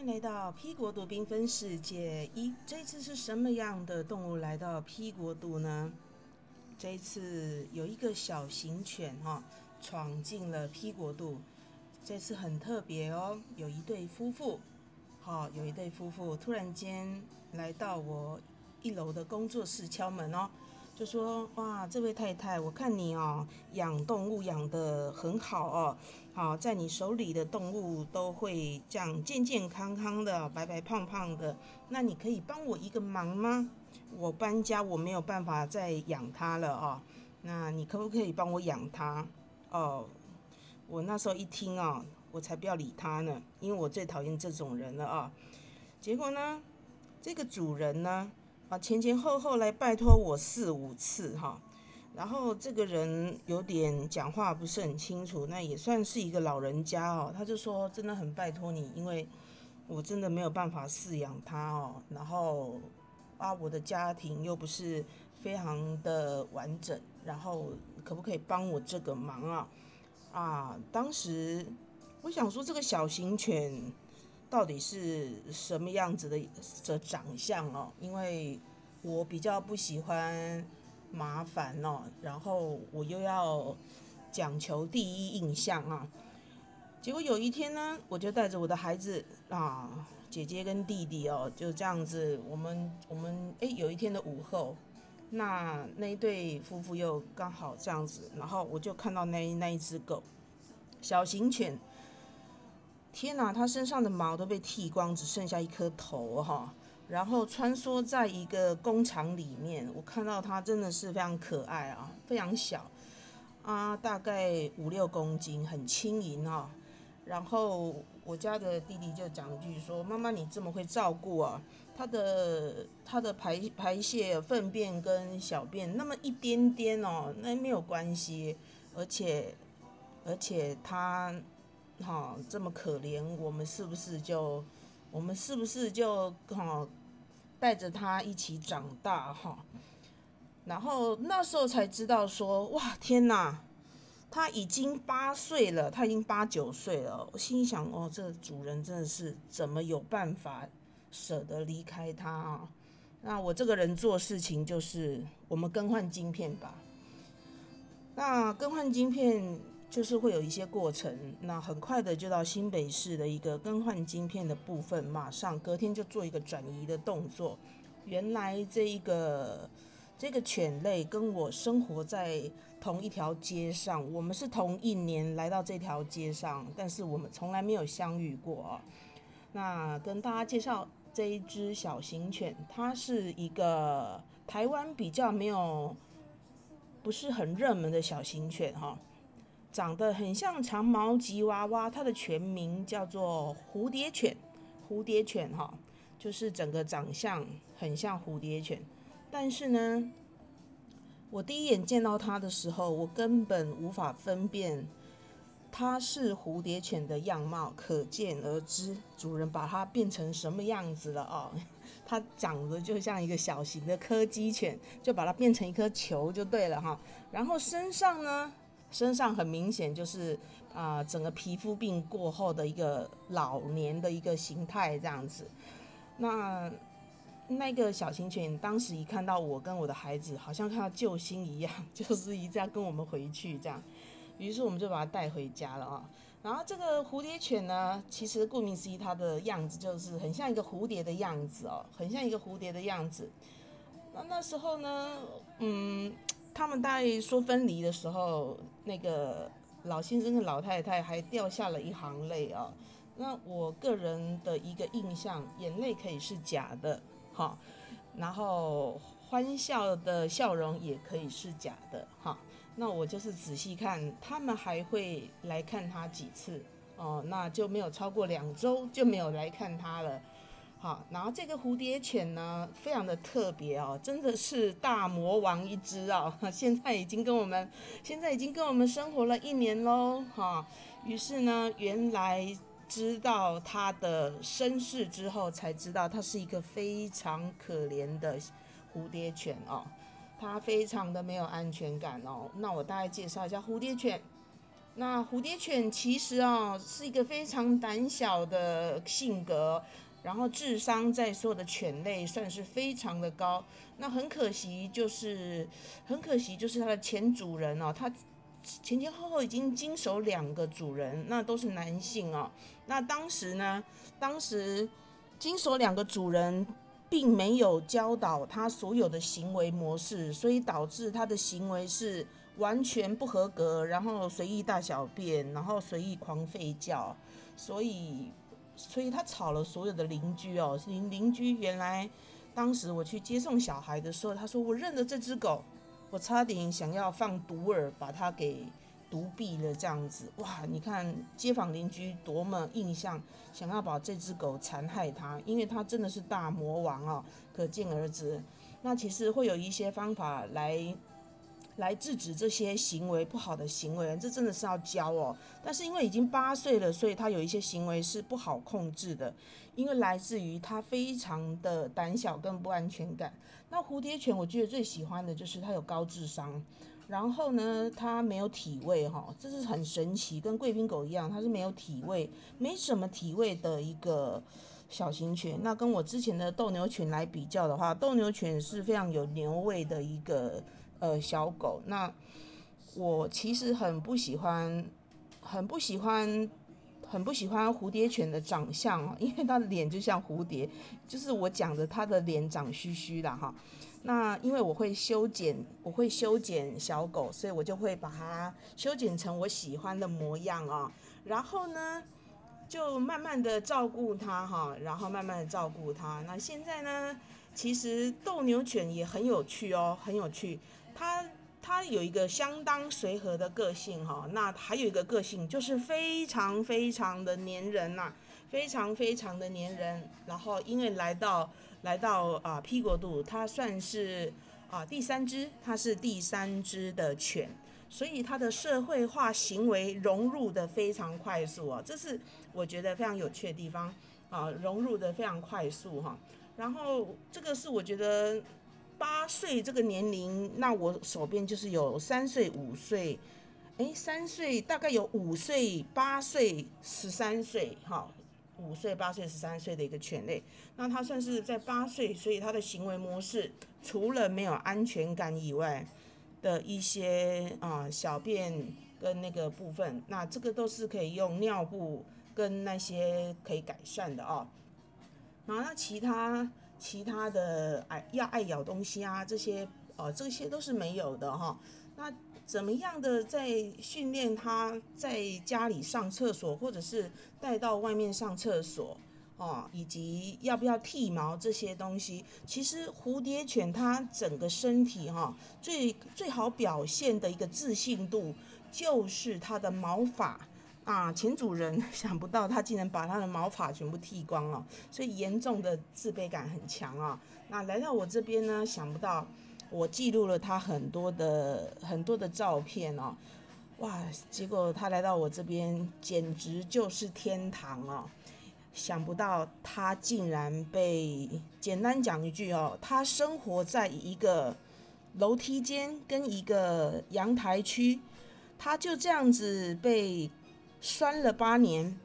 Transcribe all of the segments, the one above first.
迎来到 P 国度缤纷世界一。这次是什么样的动物来到 P 国度呢？这一次有一个小型犬哈、闯进了 P 国度。这次很特别哦，有一对夫妇，好、有一对夫妇突然间来到我一楼的工作室敲门哦，就说：“哇，这位太太，我看你哦养动物养得很好哦，好，在你手里的动物都会这样健健康康的、白白胖胖的。那你可以帮我一个忙吗？我搬家，我没有办法再养它了哦。那你可不可以帮我养它？哦，我那时候一听啊、我才不要理他呢，因为我最讨厌这种人了啊。结果呢，这个主人呢，啊前前后后来拜托我四五次哈、然后这个人有点讲话不是很清楚，那也算是一个老人家哦。他就说真的很拜托你，因为我真的没有办法饲养他哦。然后啊，我的家庭又不是非常的完整，然后可不可以帮我这个忙啊？啊，当时我想说这个小型犬到底是什么样子的的长相哦？因为我比较不喜欢麻烦哦，然后我又要讲求第一印象啊。结果有一天呢，我就带着我的孩子啊，姐姐跟弟弟哦，就这样子，我们我们诶，有一天的午后，那那一对夫妇又刚好这样子，然后我就看到那那一只狗，小型犬。天哪，它身上的毛都被剃光，只剩下一颗头哈。然后穿梭在一个工厂里面，我看到它真的是非常可爱啊，非常小啊，大概五六公斤，很轻盈啊。然后我家的弟弟就讲一句说：“妈妈，你这么会照顾啊，它的它的排排泄、粪便跟小便那么一点点哦，那没有关系，而且而且它哈、这么可怜，我们是不是就我们是不是就哈、带着它一起长大哈？然后那时候才知道说，哇，天哪！他已经八岁了，他已经八九岁了。我心想，哦，这主人真的是怎么有办法舍得离开他啊？那我这个人做事情就是，我们更换晶片吧。那更换晶片就是会有一些过程，那很快的就到新北市的一个更换晶片的部分，马上隔天就做一个转移的动作。原来这一个这个犬类跟我生活在同一条街上，我们是同一年来到这条街上，但是我们从来没有相遇过。那跟大家介绍这一只小型犬，它是一个台湾比较没有不是很热门的小型犬哈，长得很像长毛吉娃娃，它的全名叫做蝴蝶犬，蝴蝶犬哈，就是整个长相很像蝴蝶犬，但是呢。我第一眼见到它的时候，我根本无法分辨它是蝴蝶犬的样貌，可见而知主人把它变成什么样子了哦。它长得就像一个小型的柯基犬，就把它变成一颗球就对了哈。然后身上呢，身上很明显就是啊、整个皮肤病过后的一个老年的一个形态这样子。那那个小型犬当时一看到我跟我的孩子，好像看到救星一样，就是一定要跟我们回去这样。于是我们就把它带回家了啊。然后这个蝴蝶犬呢，其实顾名思义，它的样子就是很像一个蝴蝶的样子哦，很像一个蝴蝶的样子。那那时候呢，嗯，他们大概说分离的时候，那个老先生跟老太太还掉下了一行泪啊。那我个人的一个印象，眼泪可以是假的，哈，然后欢笑的笑容也可以是假的，哈。那我就是仔细看，他们还会来看他几次哦，那就没有超过两周就没有来看他了。好，然后这个蝴蝶犬呢，非常的特别哦，真的是大魔王一只哦，现在已经跟我们，现在已经跟我们生活了一年喽，哈。于是呢，原来知道它的身世之后，才知道它是一个非常可怜的蝴蝶犬哦。它非常的没有安全感哦。那我大概介绍一下蝴蝶犬。那蝴蝶犬其实哦是一个非常胆小的性格，然后智商在所有的犬类算是非常的高。那很可惜，就是很可惜，就是它的前主人哦，它前前后后已经经手两个主人，那都是男性哦。那当时呢，当时经手两个主人。并没有教导他所有的行为模式，所以导致他的行为是完全不合格，然后随意大小便，然后随意狂吠叫，所以，所以他吵了所有的邻居哦。邻邻居原来当时我去接送小孩的时候，他说我认得这只狗，我差点想要放毒饵把它给。独臂了这样子，哇！你看街坊邻居多么印象，想要把这只狗残害它，因为它真的是大魔王哦，可见而知。那其实会有一些方法来来制止这些行为不好的行为，这真的是要教哦。但是因为已经八岁了，所以他有一些行为是不好控制的，因为来自于他非常的胆小跟不安全感。那蝴蝶犬我觉得最喜欢的就是它有高智商。然后呢，它没有体味哈，这是很神奇，跟贵宾狗一样，它是没有体味，没什么体味的一个小型犬。那跟我之前的斗牛犬来比较的话，斗牛犬是非常有牛味的一个呃小狗。那我其实很不喜欢，很不喜欢，很不喜欢蝴蝶犬的长相哦因为它的脸就像蝴蝶，就是我讲的它的脸长须须的哈。那因为我会修剪，我会修剪小狗，所以我就会把它修剪成我喜欢的模样啊。然后呢，就慢慢的照顾它哈，然后慢慢的照顾它。那现在呢，其实斗牛犬也很有趣哦，很有趣。它它有一个相当随和的个性哈。那还有一个个性就是非常非常的粘人呐，非常非常的粘人。然后因为来到。来到啊 P 国度，它算是啊第三只，它是第三只的犬，所以它的社会化行为融入的非常快速啊，这是我觉得非常有趣的地方啊，融入的非常快速哈。然后这个是我觉得八岁这个年龄，那我手边就是有三岁、五岁，诶，三岁大概有五岁、八岁、十三岁哈。五岁、八岁、十三岁的一个犬类，那它算是在八岁，所以它的行为模式除了没有安全感以外的一些啊小便跟那个部分，那这个都是可以用尿布跟那些可以改善的哦。然后那其他其他的爱要爱咬东西啊这些，呃这些都是没有的哈。那怎么样的在训练它在家里上厕所，或者是带到外面上厕所哦，以及要不要剃毛这些东西？其实蝴蝶犬它整个身体哈，最最好表现的一个自信度就是它的毛发啊。前主人 想不到他竟然把他的毛发全部剃光了，所以严重的自卑感很强啊。那来到我这边呢，想不到。我记录了他很多的很多的照片哦，哇！结果他来到我这边，简直就是天堂哦！想不到他竟然被简单讲一句哦，他生活在一个楼梯间跟一个阳台区，他就这样子被拴了八年。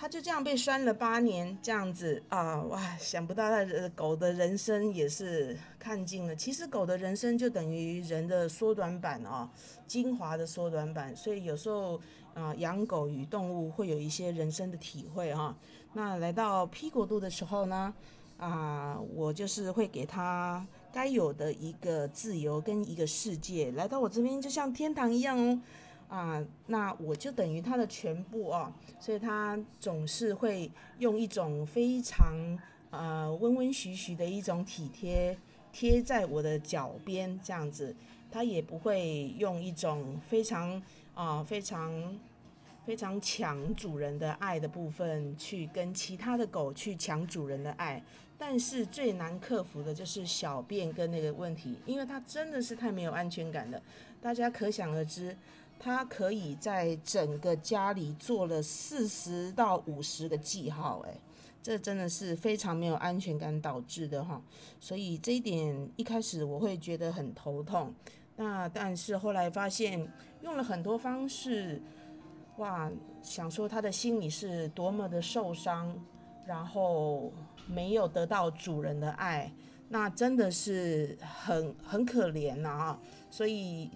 他就这样被拴了八年，这样子啊，哇！想不到他的狗的人生也是看尽了。其实狗的人生就等于人的缩短版啊，精华的缩短版。所以有时候啊，养狗与动物会有一些人生的体会哈。那来到 P 国度的时候呢，啊，我就是会给他该有的一个自由跟一个世界。来到我这边就像天堂一样哦。啊，那我就等于他的全部哦，所以他总是会用一种非常呃温温煦煦的一种体贴贴在我的脚边这样子，他也不会用一种非常啊非常非常抢主人的爱的部分去跟其他的狗去抢主人的爱，但是最难克服的就是小便跟那个问题，因为他真的是太没有安全感了，大家可想而知。他可以在整个家里做了四十到五十个记号，哎，这真的是非常没有安全感导致的哈。所以这一点一开始我会觉得很头痛。那但是后来发现用了很多方式，哇，想说他的心里是多么的受伤，然后没有得到主人的爱，那真的是很很可怜呐啊！所以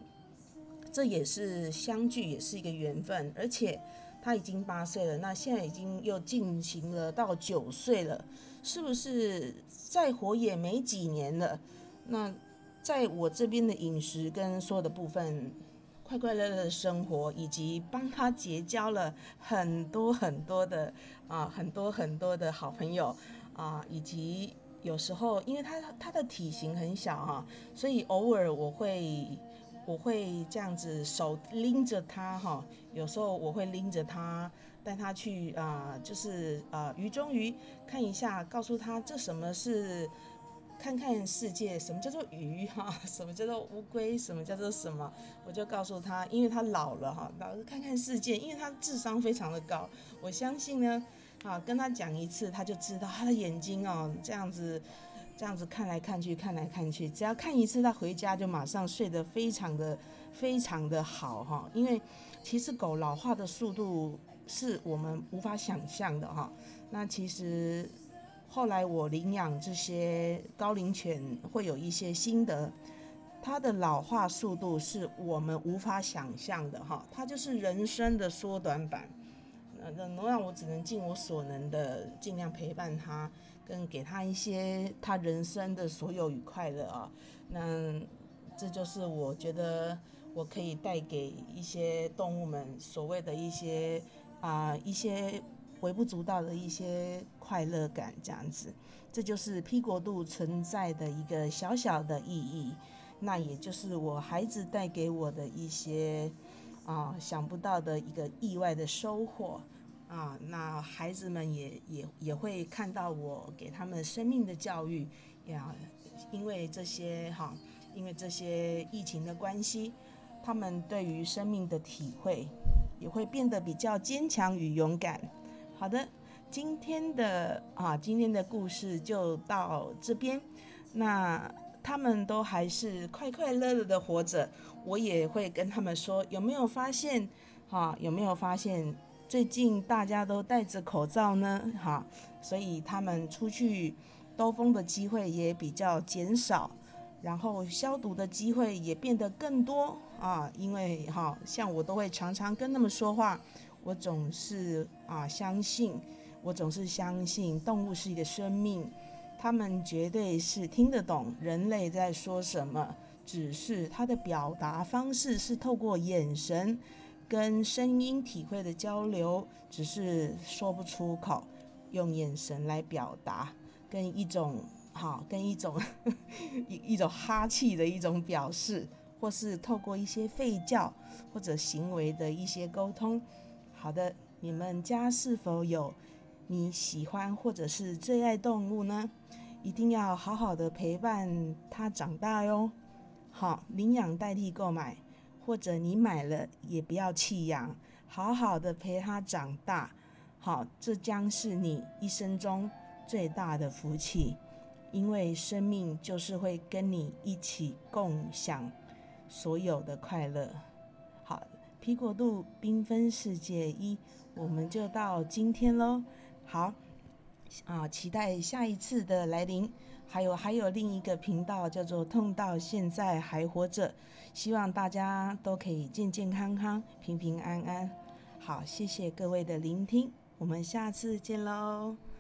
这也是相聚，也是一个缘分，而且他已经八岁了，那现在已经又进行了到九岁了，是不是再活也没几年了？那。在我这边的饮食跟所有的部分，快快乐乐的生活，以及帮他结交了很多很多的啊，很多很多的好朋友啊，以及有时候因为他他的体型很小哈，所以偶尔我会我会这样子手拎着他哈，有时候我会拎着他带他去啊，就是啊鱼中鱼看一下，告诉他这什么是。看看世界，什么叫做鱼哈？什么叫做乌龟？什么叫做什么？我就告诉他，因为他老了哈，老是看看世界，因为他智商非常的高。我相信呢，啊，跟他讲一次，他就知道他的眼睛哦，这样子，这样子看来看去，看来看去，只要看一次，他回家就马上睡得非常的非常的好哈。因为其实狗老化的速度是我们无法想象的哈。那其实。后来我领养这些高龄犬，会有一些心得。它的老化速度是我们无法想象的，哈，它就是人生的缩短版。那那能让我只能尽我所能的尽量陪伴它，跟给他一些他人生的所有与快乐啊。那这就是我觉得我可以带给一些动物们所谓的一些啊一些。微不足道的一些快乐感，这样子，这就是批国度存在的一个小小的意义。那也就是我孩子带给我的一些啊想不到的一个意外的收获啊。那孩子们也也也会看到我给他们生命的教育呀。因为这些哈，因为这些疫情的关系，他们对于生命的体会也会变得比较坚强与勇敢。好的，今天的啊，今天的故事就到这边。那他们都还是快快乐乐的活着，我也会跟他们说，有没有发现？哈，有没有发现最近大家都戴着口罩呢？哈，所以他们出去兜风的机会也比较减少，然后消毒的机会也变得更多啊。因为哈，像我都会常常跟他们说话。我总是啊相信，我总是相信动物是一个生命，他们绝对是听得懂人类在说什么，只是他的表达方式是透过眼神跟声音体会的交流，只是说不出口，用眼神来表达，跟一种好，跟一种一 一种哈气的一种表示，或是透过一些吠叫或者行为的一些沟通。好的，你们家是否有你喜欢或者是最爱动物呢？一定要好好的陪伴它长大哟。好，领养代替购买，或者你买了也不要弃养，好好的陪它长大。好，这将是你一生中最大的福气，因为生命就是会跟你一起共享所有的快乐。好皮果度缤纷世界一，我们就到今天喽。好，啊，期待下一次的来临。还有还有另一个频道叫做“痛到现在还活着”，希望大家都可以健健康康、平平安安。好，谢谢各位的聆听，我们下次见喽。